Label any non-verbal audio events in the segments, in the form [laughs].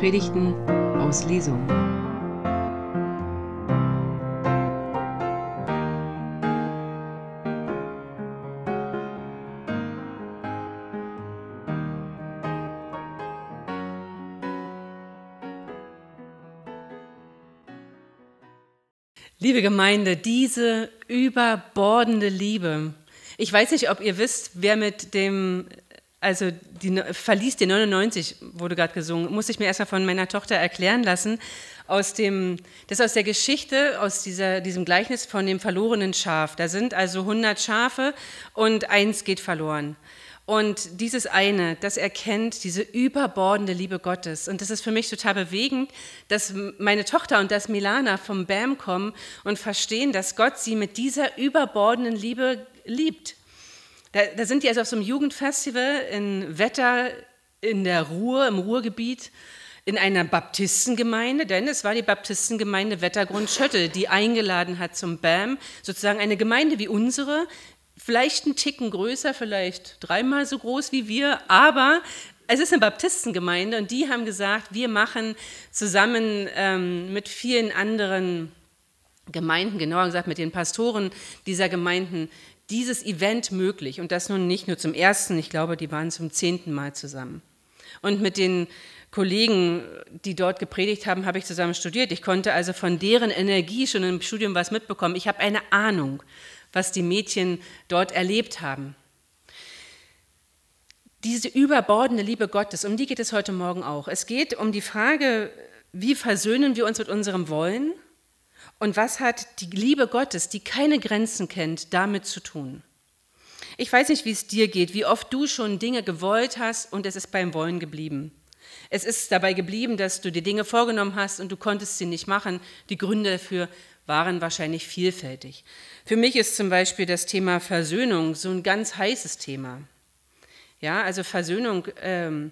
Predigten aus Lesung. Liebe Gemeinde, diese überbordende Liebe. Ich weiß nicht, ob ihr wisst, wer mit dem also die verließ die 99, wurde gerade gesungen, musste ich mir erstmal von meiner Tochter erklären lassen, aus dem, das aus der Geschichte, aus dieser, diesem Gleichnis von dem verlorenen Schaf. Da sind also 100 Schafe und eins geht verloren. Und dieses eine, das erkennt diese überbordende Liebe Gottes. Und das ist für mich total bewegend, dass meine Tochter und das Milana vom BAM kommen und verstehen, dass Gott sie mit dieser überbordenden Liebe liebt. Da, da sind die also auf so einem Jugendfestival in Wetter in der Ruhr, im Ruhrgebiet, in einer Baptistengemeinde, denn es war die Baptistengemeinde Wettergrund-Schöttel, die eingeladen hat zum BAM, sozusagen eine Gemeinde wie unsere, vielleicht einen Ticken größer, vielleicht dreimal so groß wie wir, aber es ist eine Baptistengemeinde und die haben gesagt, wir machen zusammen ähm, mit vielen anderen Gemeinden, genauer gesagt mit den Pastoren dieser Gemeinden, dieses Event möglich. Und das nun nicht nur zum ersten, ich glaube, die waren zum zehnten Mal zusammen. Und mit den Kollegen, die dort gepredigt haben, habe ich zusammen studiert. Ich konnte also von deren Energie schon im Studium was mitbekommen. Ich habe eine Ahnung, was die Mädchen dort erlebt haben. Diese überbordende Liebe Gottes, um die geht es heute Morgen auch. Es geht um die Frage, wie versöhnen wir uns mit unserem Wollen und was hat die Liebe Gottes, die keine Grenzen kennt, damit zu tun? Ich weiß nicht, wie es dir geht, wie oft du schon Dinge gewollt hast und es ist beim Wollen geblieben. Es ist dabei geblieben, dass du dir Dinge vorgenommen hast und du konntest sie nicht machen. Die Gründe dafür waren wahrscheinlich vielfältig. Für mich ist zum Beispiel das Thema Versöhnung so ein ganz heißes Thema. Ja, also Versöhnung, ähm,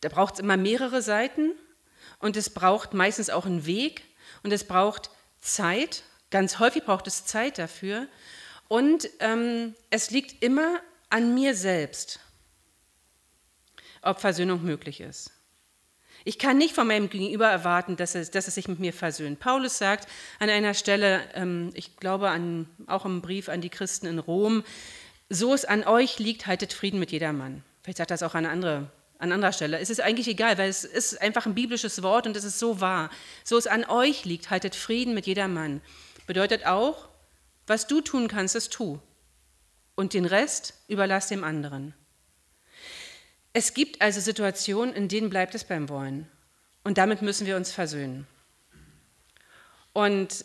da braucht es immer mehrere Seiten und es braucht meistens auch einen Weg und es braucht Zeit, ganz häufig braucht es Zeit dafür und ähm, es liegt immer an mir selbst, ob Versöhnung möglich ist. Ich kann nicht von meinem Gegenüber erwarten, dass es, dass es sich mit mir versöhnt. Paulus sagt an einer Stelle, ähm, ich glaube an, auch im Brief an die Christen in Rom, so es an euch liegt, haltet Frieden mit jedermann. Vielleicht sagt das auch an andere an anderer Stelle. Es ist eigentlich egal, weil es ist einfach ein biblisches Wort und es ist so wahr. So es an euch liegt, haltet Frieden mit jedermann. Bedeutet auch, was du tun kannst, das tu. Und den Rest überlass dem anderen. Es gibt also Situationen, in denen bleibt es beim Wollen. Und damit müssen wir uns versöhnen. Und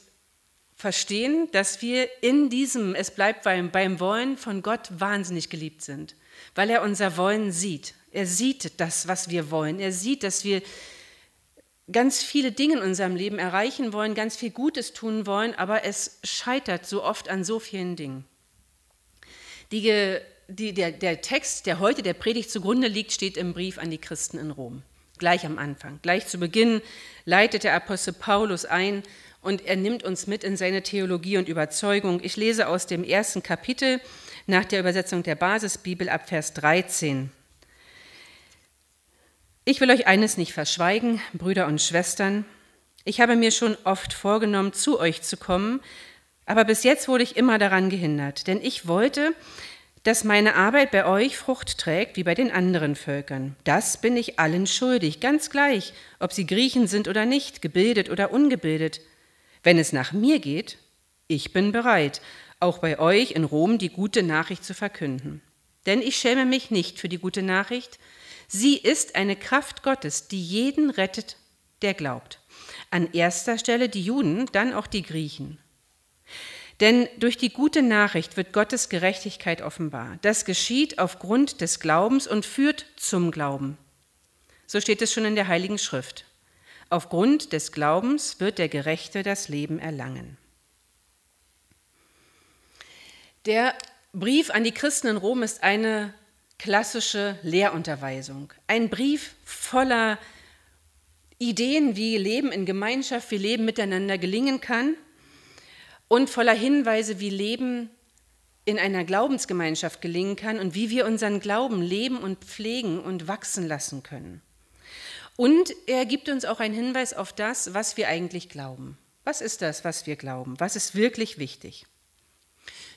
verstehen, dass wir in diesem, es bleibt beim, beim Wollen von Gott wahnsinnig geliebt sind, weil er unser Wollen sieht. Er sieht das, was wir wollen. Er sieht, dass wir ganz viele Dinge in unserem Leben erreichen wollen, ganz viel Gutes tun wollen, aber es scheitert so oft an so vielen Dingen. Die, die, der, der Text, der heute der Predigt zugrunde liegt, steht im Brief an die Christen in Rom. Gleich am Anfang, gleich zu Beginn leitet der Apostel Paulus ein und er nimmt uns mit in seine Theologie und Überzeugung. Ich lese aus dem ersten Kapitel nach der Übersetzung der Basisbibel ab Vers 13. Ich will euch eines nicht verschweigen, Brüder und Schwestern. Ich habe mir schon oft vorgenommen, zu euch zu kommen, aber bis jetzt wurde ich immer daran gehindert, denn ich wollte, dass meine Arbeit bei euch Frucht trägt wie bei den anderen Völkern. Das bin ich allen schuldig, ganz gleich, ob sie Griechen sind oder nicht, gebildet oder ungebildet. Wenn es nach mir geht, ich bin bereit, auch bei euch in Rom die gute Nachricht zu verkünden. Denn ich schäme mich nicht für die gute Nachricht, Sie ist eine Kraft Gottes, die jeden rettet, der glaubt. An erster Stelle die Juden, dann auch die Griechen. Denn durch die gute Nachricht wird Gottes Gerechtigkeit offenbar. Das geschieht aufgrund des Glaubens und führt zum Glauben. So steht es schon in der Heiligen Schrift. Aufgrund des Glaubens wird der Gerechte das Leben erlangen. Der Brief an die Christen in Rom ist eine klassische Lehrunterweisung. Ein Brief voller Ideen, wie Leben in Gemeinschaft, wie Leben miteinander gelingen kann und voller Hinweise, wie Leben in einer Glaubensgemeinschaft gelingen kann und wie wir unseren Glauben leben und pflegen und wachsen lassen können. Und er gibt uns auch einen Hinweis auf das, was wir eigentlich glauben. Was ist das, was wir glauben? Was ist wirklich wichtig?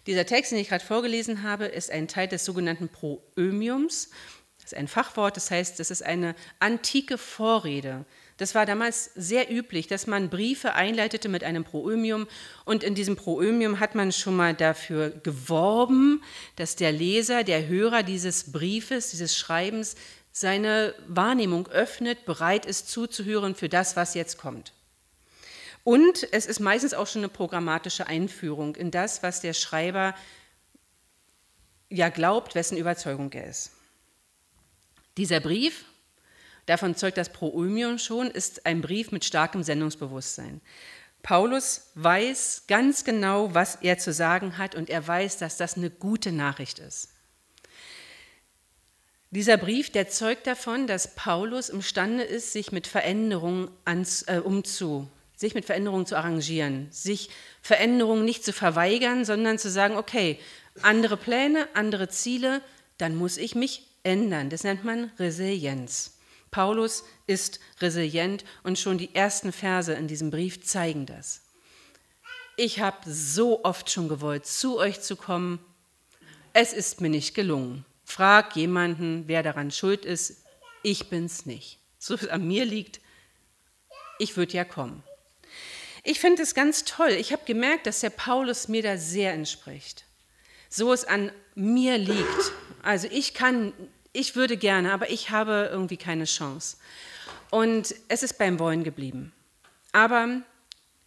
Dieser Text, den ich gerade vorgelesen habe, ist ein Teil des sogenannten Proömiums. Das ist ein Fachwort, das heißt, das ist eine antike Vorrede. Das war damals sehr üblich, dass man Briefe einleitete mit einem Proömium und in diesem Proömium hat man schon mal dafür geworben, dass der Leser, der Hörer dieses Briefes, dieses Schreibens seine Wahrnehmung öffnet, bereit ist zuzuhören für das, was jetzt kommt. Und es ist meistens auch schon eine programmatische Einführung in das, was der Schreiber ja glaubt, wessen Überzeugung er ist. Dieser Brief, davon zeugt das Proömion schon, ist ein Brief mit starkem Sendungsbewusstsein. Paulus weiß ganz genau, was er zu sagen hat und er weiß, dass das eine gute Nachricht ist. Dieser Brief, der zeugt davon, dass Paulus imstande ist, sich mit Veränderungen ans, äh, umzu, sich mit Veränderungen zu arrangieren, sich Veränderungen nicht zu verweigern, sondern zu sagen, okay, andere Pläne, andere Ziele, dann muss ich mich ändern. Das nennt man Resilienz. Paulus ist resilient und schon die ersten Verse in diesem Brief zeigen das. Ich habe so oft schon gewollt, zu euch zu kommen. Es ist mir nicht gelungen. Frag jemanden, wer daran schuld ist. Ich bin's nicht. So es an mir liegt, ich würde ja kommen. Ich finde es ganz toll. Ich habe gemerkt, dass der Paulus mir da sehr entspricht. So es an mir liegt. Also ich kann, ich würde gerne, aber ich habe irgendwie keine Chance. Und es ist beim Wollen geblieben. Aber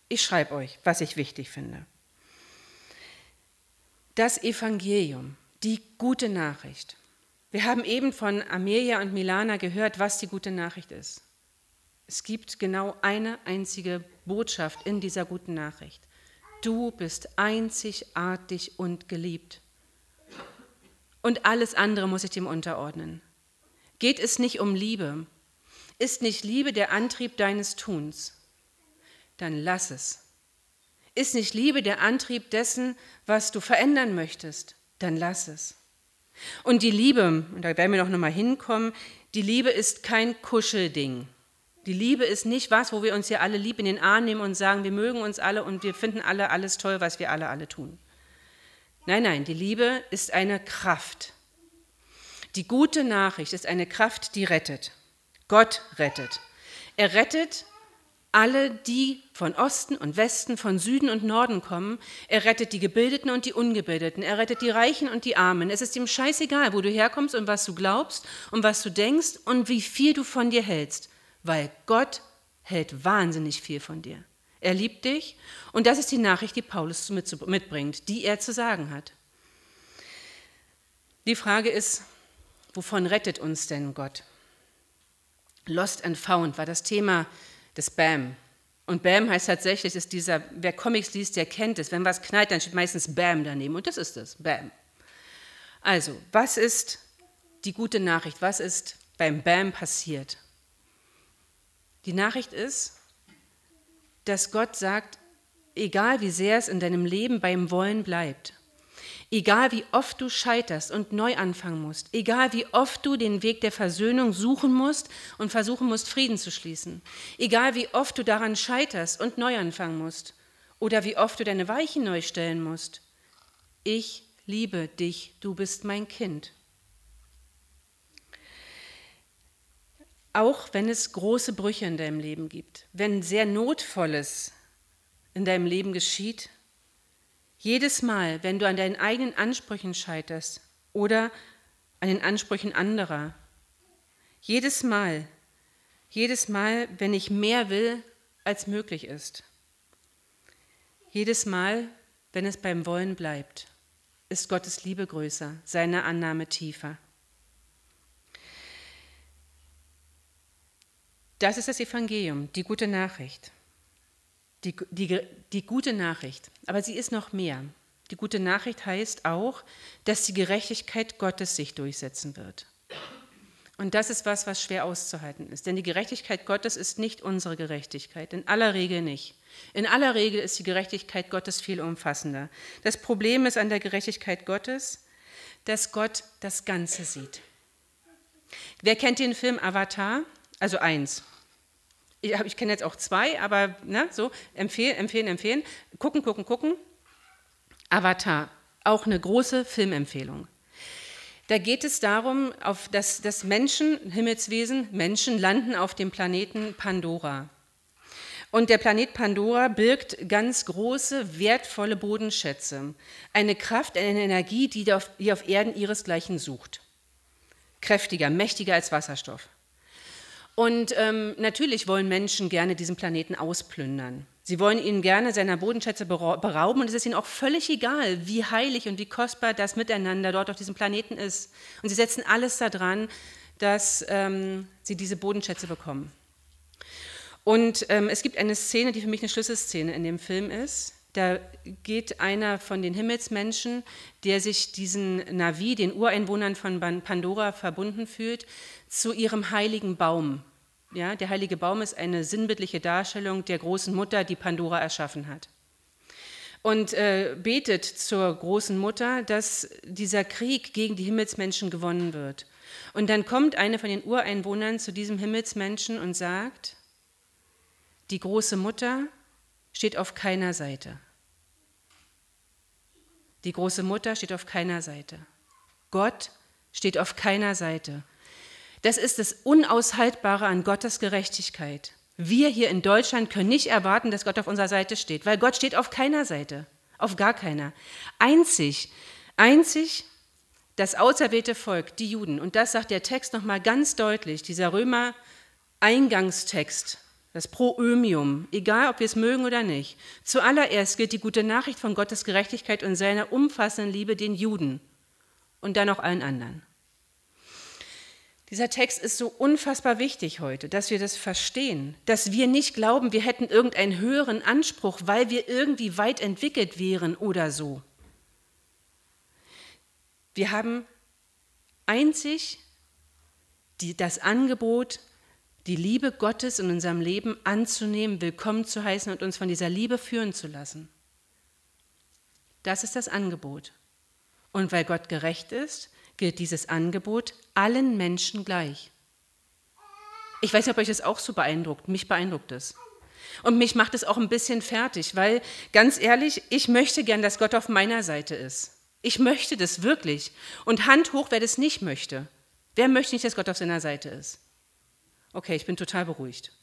ich schreibe euch, was ich wichtig finde. Das Evangelium, die gute Nachricht. Wir haben eben von Amelia und Milana gehört, was die gute Nachricht ist. Es gibt genau eine einzige Botschaft in dieser guten Nachricht. Du bist einzigartig und geliebt. Und alles andere muss ich dem unterordnen. Geht es nicht um Liebe? Ist nicht Liebe der Antrieb deines Tuns? Dann lass es. Ist nicht Liebe der Antrieb dessen, was du verändern möchtest? Dann lass es. Und die Liebe, und da werden wir noch mal hinkommen, die Liebe ist kein Kuschelding. Die Liebe ist nicht was, wo wir uns hier alle lieb in den Arm nehmen und sagen, wir mögen uns alle und wir finden alle alles toll, was wir alle alle tun. Nein, nein, die Liebe ist eine Kraft. Die gute Nachricht ist eine Kraft, die rettet. Gott rettet. Er rettet alle, die von Osten und Westen, von Süden und Norden kommen. Er rettet die Gebildeten und die Ungebildeten. Er rettet die Reichen und die Armen. Es ist ihm scheißegal, wo du herkommst und was du glaubst und was du denkst und wie viel du von dir hältst weil Gott hält wahnsinnig viel von dir. Er liebt dich und das ist die Nachricht, die Paulus mitbringt, die er zu sagen hat. Die Frage ist, wovon rettet uns denn Gott? Lost and Found war das Thema des BAM. Und BAM heißt tatsächlich, ist dieser, wer Comics liest, der kennt es. Wenn was knallt, dann steht meistens BAM daneben. Und das ist es, BAM. Also, was ist die gute Nachricht? Was ist beim BAM passiert? Die Nachricht ist, dass Gott sagt, egal wie sehr es in deinem Leben beim Wollen bleibt, egal wie oft du scheiterst und neu anfangen musst, egal wie oft du den Weg der Versöhnung suchen musst und versuchen musst, Frieden zu schließen, egal wie oft du daran scheiterst und neu anfangen musst oder wie oft du deine Weichen neu stellen musst, ich liebe dich, du bist mein Kind. Auch wenn es große Brüche in deinem Leben gibt, wenn sehr Notvolles in deinem Leben geschieht, jedes Mal, wenn du an deinen eigenen Ansprüchen scheiterst oder an den Ansprüchen anderer, jedes Mal, jedes Mal, wenn ich mehr will, als möglich ist, jedes Mal, wenn es beim Wollen bleibt, ist Gottes Liebe größer, seine Annahme tiefer. Das ist das Evangelium, die gute Nachricht. Die, die, die gute Nachricht. Aber sie ist noch mehr. Die gute Nachricht heißt auch, dass die Gerechtigkeit Gottes sich durchsetzen wird. Und das ist was, was schwer auszuhalten ist. Denn die Gerechtigkeit Gottes ist nicht unsere Gerechtigkeit. In aller Regel nicht. In aller Regel ist die Gerechtigkeit Gottes viel umfassender. Das Problem ist an der Gerechtigkeit Gottes, dass Gott das Ganze sieht. Wer kennt den Film Avatar? Also eins. Ich, ich kenne jetzt auch zwei, aber ne, so, empfehlen, empfehlen, empfehlen. Gucken, gucken, gucken. Avatar, auch eine große Filmempfehlung. Da geht es darum, auf, dass, dass Menschen, Himmelswesen, Menschen landen auf dem Planeten Pandora. Und der Planet Pandora birgt ganz große, wertvolle Bodenschätze. Eine Kraft, eine Energie, die auf, die auf Erden ihresgleichen sucht. Kräftiger, mächtiger als Wasserstoff. Und ähm, natürlich wollen Menschen gerne diesen Planeten ausplündern. Sie wollen ihn gerne seiner Bodenschätze berauben und es ist ihnen auch völlig egal, wie heilig und wie kostbar das Miteinander dort auf diesem Planeten ist. Und sie setzen alles daran, dass ähm, sie diese Bodenschätze bekommen. Und ähm, es gibt eine Szene, die für mich eine Schlüsselszene in dem Film ist. Da geht einer von den Himmelsmenschen, der sich diesen Navi, den Ureinwohnern von Pandora verbunden fühlt, zu ihrem heiligen Baum ja, der heilige Baum ist eine sinnbildliche Darstellung der großen Mutter, die Pandora erschaffen hat. Und äh, betet zur großen Mutter, dass dieser Krieg gegen die Himmelsmenschen gewonnen wird. Und dann kommt eine von den Ureinwohnern zu diesem Himmelsmenschen und sagt, die große Mutter steht auf keiner Seite. Die große Mutter steht auf keiner Seite. Gott steht auf keiner Seite. Das ist das Unaushaltbare an Gottes Gerechtigkeit. Wir hier in Deutschland können nicht erwarten, dass Gott auf unserer Seite steht, weil Gott steht auf keiner Seite, auf gar keiner. Einzig, einzig das auserwählte Volk, die Juden. Und das sagt der Text nochmal ganz deutlich, dieser Römer-Eingangstext, das Proömium, egal ob wir es mögen oder nicht. Zuallererst gilt die gute Nachricht von Gottes Gerechtigkeit und seiner umfassenden Liebe den Juden und dann auch allen anderen. Dieser Text ist so unfassbar wichtig heute, dass wir das verstehen, dass wir nicht glauben, wir hätten irgendeinen höheren Anspruch, weil wir irgendwie weit entwickelt wären oder so. Wir haben einzig die, das Angebot, die Liebe Gottes in unserem Leben anzunehmen, willkommen zu heißen und uns von dieser Liebe führen zu lassen. Das ist das Angebot. Und weil Gott gerecht ist, gilt dieses Angebot allen Menschen gleich. Ich weiß nicht, ob euch das auch so beeindruckt. Mich beeindruckt es. Und mich macht es auch ein bisschen fertig, weil ganz ehrlich, ich möchte gern, dass Gott auf meiner Seite ist. Ich möchte das wirklich. Und Hand hoch, wer das nicht möchte. Wer möchte nicht, dass Gott auf seiner Seite ist? Okay, ich bin total beruhigt.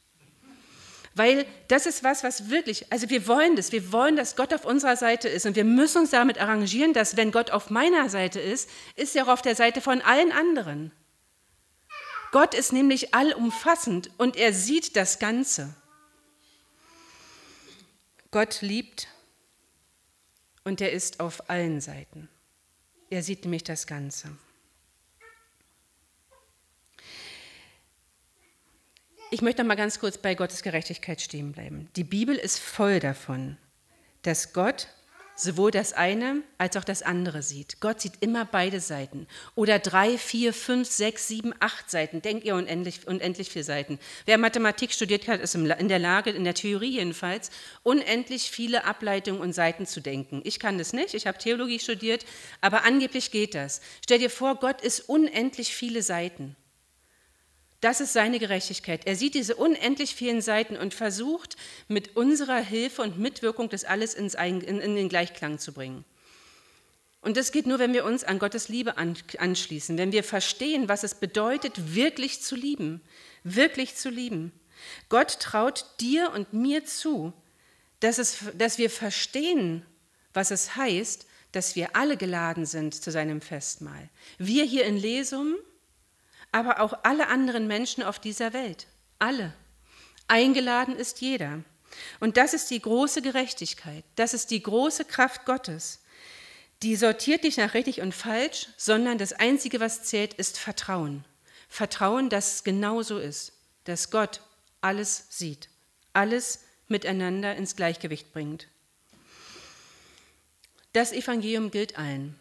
Weil das ist was, was wirklich, also wir wollen das, wir wollen, dass Gott auf unserer Seite ist und wir müssen uns damit arrangieren, dass wenn Gott auf meiner Seite ist, ist er auch auf der Seite von allen anderen. Gott ist nämlich allumfassend und er sieht das Ganze. Gott liebt und er ist auf allen Seiten. Er sieht nämlich das Ganze. Ich möchte noch mal ganz kurz bei Gottes Gerechtigkeit stehen bleiben. Die Bibel ist voll davon, dass Gott sowohl das eine als auch das andere sieht. Gott sieht immer beide Seiten. Oder drei, vier, fünf, sechs, sieben, acht Seiten. Denkt ihr unendlich, unendlich viele Seiten. Wer Mathematik studiert hat, ist in der Lage, in der Theorie jedenfalls, unendlich viele Ableitungen und Seiten zu denken. Ich kann das nicht, ich habe Theologie studiert, aber angeblich geht das. Stell dir vor, Gott ist unendlich viele Seiten. Das ist seine Gerechtigkeit. Er sieht diese unendlich vielen Seiten und versucht mit unserer Hilfe und Mitwirkung das alles in, in den Gleichklang zu bringen. Und das geht nur, wenn wir uns an Gottes Liebe anschließen, wenn wir verstehen, was es bedeutet, wirklich zu lieben, wirklich zu lieben. Gott traut dir und mir zu, dass, es, dass wir verstehen, was es heißt, dass wir alle geladen sind zu seinem Festmahl. Wir hier in Lesum, aber auch alle anderen Menschen auf dieser Welt. Alle. Eingeladen ist jeder. Und das ist die große Gerechtigkeit. Das ist die große Kraft Gottes. Die sortiert nicht nach richtig und falsch, sondern das Einzige, was zählt, ist Vertrauen. Vertrauen, dass es genau so ist, dass Gott alles sieht, alles miteinander ins Gleichgewicht bringt. Das Evangelium gilt allen.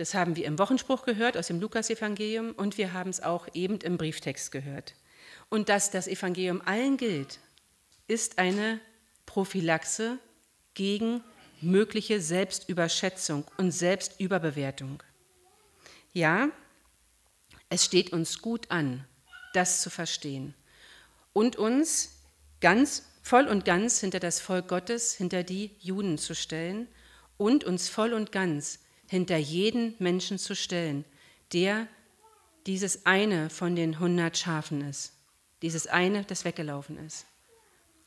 Das haben wir im Wochenspruch gehört aus dem Lukasevangelium und wir haben es auch eben im Brieftext gehört. Und dass das Evangelium allen gilt, ist eine Prophylaxe gegen mögliche Selbstüberschätzung und Selbstüberbewertung. Ja, es steht uns gut an, das zu verstehen. und uns ganz voll und ganz hinter das Volk Gottes, hinter die Juden zu stellen und uns voll und ganz hinter jeden Menschen zu stellen, der dieses eine von den hundert Schafen ist, dieses eine, das weggelaufen ist.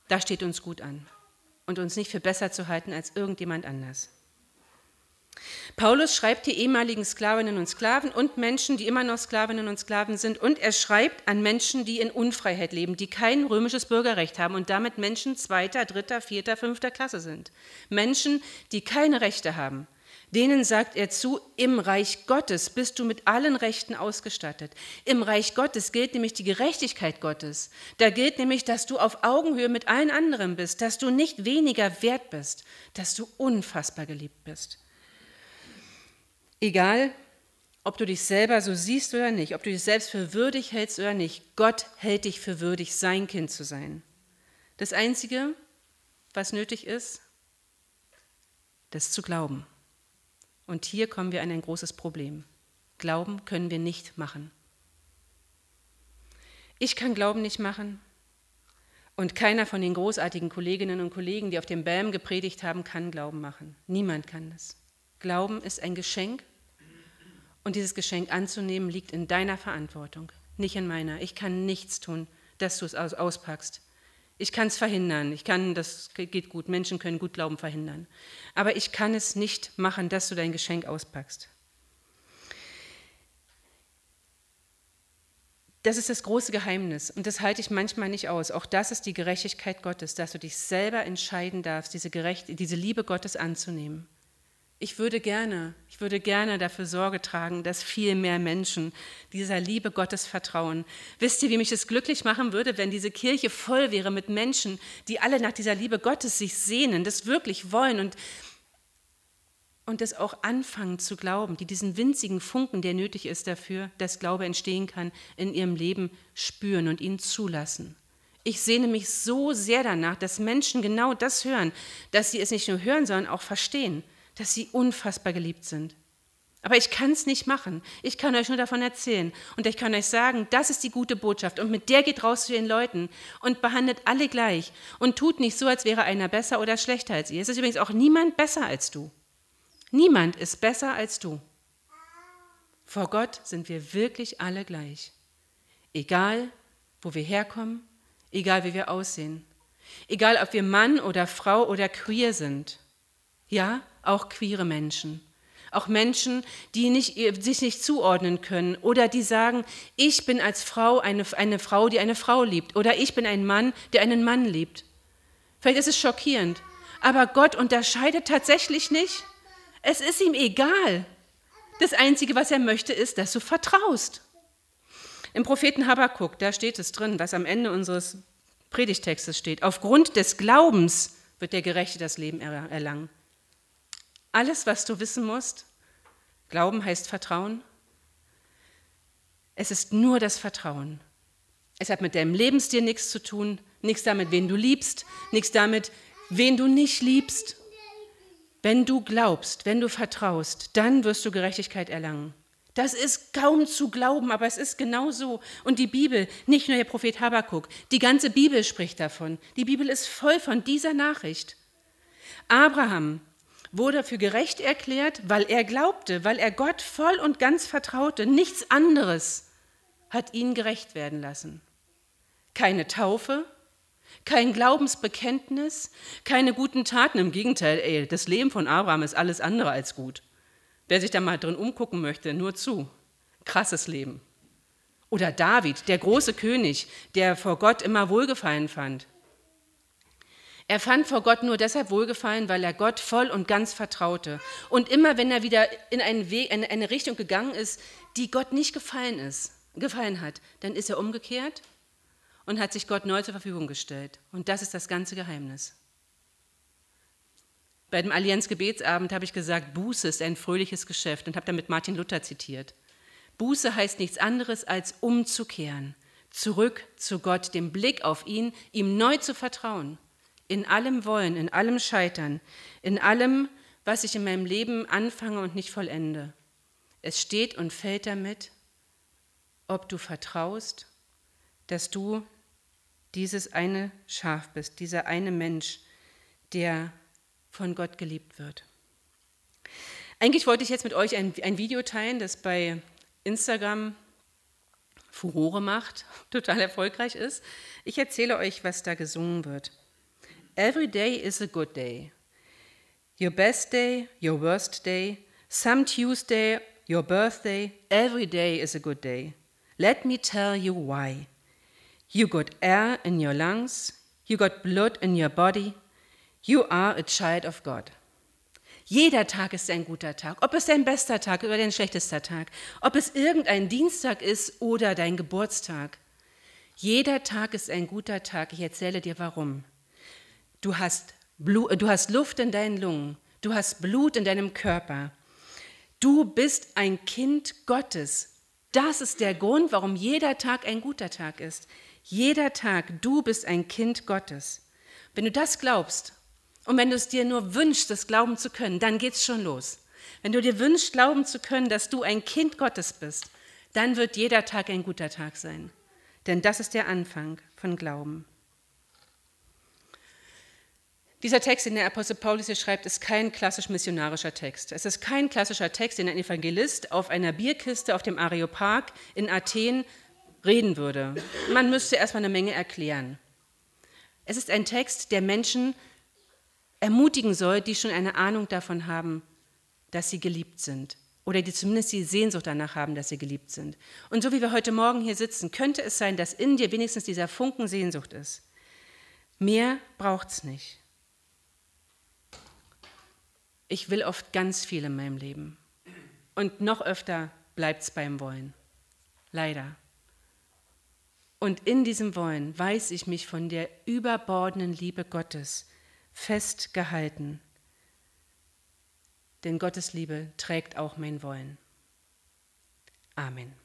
Da steht uns gut an und uns nicht für besser zu halten als irgendjemand anders. Paulus schreibt die ehemaligen Sklavinnen und Sklaven und Menschen, die immer noch Sklavinnen und Sklaven sind. Und er schreibt an Menschen, die in Unfreiheit leben, die kein römisches Bürgerrecht haben und damit Menschen zweiter, dritter, vierter, fünfter Klasse sind. Menschen, die keine Rechte haben. Denen sagt er zu, im Reich Gottes bist du mit allen Rechten ausgestattet. Im Reich Gottes gilt nämlich die Gerechtigkeit Gottes. Da gilt nämlich, dass du auf Augenhöhe mit allen anderen bist, dass du nicht weniger wert bist, dass du unfassbar geliebt bist. Egal, ob du dich selber so siehst oder nicht, ob du dich selbst für würdig hältst oder nicht, Gott hält dich für würdig, sein Kind zu sein. Das Einzige, was nötig ist, das zu glauben. Und hier kommen wir an ein großes Problem. Glauben können wir nicht machen. Ich kann Glauben nicht machen und keiner von den großartigen Kolleginnen und Kollegen, die auf dem BAM gepredigt haben, kann Glauben machen. Niemand kann das. Glauben ist ein Geschenk und dieses Geschenk anzunehmen liegt in deiner Verantwortung, nicht in meiner. Ich kann nichts tun, dass du es auspackst. Ich kann es verhindern. Ich kann, das geht gut. Menschen können gut Glauben verhindern. Aber ich kann es nicht machen, dass du dein Geschenk auspackst. Das ist das große Geheimnis und das halte ich manchmal nicht aus. Auch das ist die Gerechtigkeit Gottes, dass du dich selber entscheiden darfst, diese, Gerecht diese Liebe Gottes anzunehmen. Ich würde gerne, ich würde gerne dafür Sorge tragen, dass viel mehr Menschen dieser Liebe Gottes vertrauen. Wisst ihr, wie mich es glücklich machen würde, wenn diese Kirche voll wäre mit Menschen, die alle nach dieser Liebe Gottes sich sehnen, das wirklich wollen und und das auch anfangen zu glauben, die diesen winzigen Funken, der nötig ist dafür, dass Glaube entstehen kann, in ihrem Leben spüren und ihn zulassen. Ich sehne mich so sehr danach, dass Menschen genau das hören, dass sie es nicht nur hören, sondern auch verstehen dass sie unfassbar geliebt sind. Aber ich kann es nicht machen. Ich kann euch nur davon erzählen. Und ich kann euch sagen, das ist die gute Botschaft. Und mit der geht raus zu den Leuten und behandelt alle gleich. Und tut nicht so, als wäre einer besser oder schlechter als ihr. Es ist übrigens auch niemand besser als du. Niemand ist besser als du. Vor Gott sind wir wirklich alle gleich. Egal, wo wir herkommen, egal, wie wir aussehen. Egal, ob wir Mann oder Frau oder queer sind. Ja, auch queere Menschen. Auch Menschen, die nicht, sich nicht zuordnen können oder die sagen, ich bin als Frau eine, eine Frau, die eine Frau liebt oder ich bin ein Mann, der einen Mann liebt. Vielleicht ist es schockierend, aber Gott unterscheidet tatsächlich nicht. Es ist ihm egal. Das Einzige, was er möchte, ist, dass du vertraust. Im Propheten Habakkuk, da steht es drin, was am Ende unseres Predigtextes steht. Aufgrund des Glaubens wird der Gerechte das Leben erlangen. Alles, was du wissen musst, Glauben heißt Vertrauen. Es ist nur das Vertrauen. Es hat mit deinem Lebensstil nichts zu tun, nichts damit, wen du liebst, nichts damit, wen du nicht liebst. Wenn du glaubst, wenn du vertraust, dann wirst du Gerechtigkeit erlangen. Das ist kaum zu glauben, aber es ist genau so. Und die Bibel, nicht nur der Prophet Habakkuk, die ganze Bibel spricht davon. Die Bibel ist voll von dieser Nachricht. Abraham wurde für gerecht erklärt, weil er glaubte, weil er Gott voll und ganz vertraute. Nichts anderes hat ihn gerecht werden lassen. Keine Taufe, kein Glaubensbekenntnis, keine guten Taten. Im Gegenteil, ey, das Leben von Abraham ist alles andere als gut. Wer sich da mal drin umgucken möchte, nur zu. Krasses Leben. Oder David, der große König, der vor Gott immer Wohlgefallen fand. Er fand vor Gott nur deshalb Wohlgefallen, weil er Gott voll und ganz vertraute. Und immer wenn er wieder in Weg, in eine Richtung gegangen ist, die Gott nicht gefallen ist, gefallen hat, dann ist er umgekehrt und hat sich Gott neu zur Verfügung gestellt. Und das ist das ganze Geheimnis. Bei dem Allianz-Gebetsabend habe ich gesagt, Buße ist ein fröhliches Geschäft und habe damit Martin Luther zitiert. Buße heißt nichts anderes als umzukehren, zurück zu Gott, den Blick auf ihn, ihm neu zu vertrauen in allem Wollen, in allem Scheitern, in allem, was ich in meinem Leben anfange und nicht vollende. Es steht und fällt damit, ob du vertraust, dass du dieses eine Schaf bist, dieser eine Mensch, der von Gott geliebt wird. Eigentlich wollte ich jetzt mit euch ein, ein Video teilen, das bei Instagram Furore macht, [laughs] total erfolgreich ist. Ich erzähle euch, was da gesungen wird. Every day is a good day. Your best day, your worst day, some Tuesday, your birthday, every day is a good day. Let me tell you why. You got air in your lungs, you got blood in your body, you are a child of God. Jeder Tag ist ein guter Tag, ob es dein bester Tag oder dein schlechtester Tag, ob es irgendein Dienstag ist oder dein Geburtstag. Jeder Tag ist ein guter Tag. Ich erzähle dir warum. Du hast, Blut, du hast Luft in deinen Lungen, du hast Blut in deinem Körper. Du bist ein Kind Gottes. Das ist der Grund, warum jeder Tag ein guter Tag ist. Jeder Tag, du bist ein Kind Gottes. Wenn du das glaubst und wenn du es dir nur wünschst, das glauben zu können, dann geht's schon los. Wenn du dir wünschst, glauben zu können, dass du ein Kind Gottes bist, dann wird jeder Tag ein guter Tag sein. Denn das ist der Anfang von Glauben. Dieser Text, den der Apostel Paulus hier schreibt, ist kein klassisch missionarischer Text. Es ist kein klassischer Text, den ein Evangelist auf einer Bierkiste auf dem Areopag in Athen reden würde. Man müsste erstmal eine Menge erklären. Es ist ein Text, der Menschen ermutigen soll, die schon eine Ahnung davon haben, dass sie geliebt sind oder die zumindest die Sehnsucht danach haben, dass sie geliebt sind. Und so wie wir heute Morgen hier sitzen, könnte es sein, dass in dir wenigstens dieser Funken Sehnsucht ist. Mehr braucht es nicht. Ich will oft ganz viel in meinem Leben. Und noch öfter bleibt es beim Wollen. Leider. Und in diesem Wollen weiß ich mich von der überbordenden Liebe Gottes festgehalten. Denn Gottes Liebe trägt auch mein Wollen. Amen.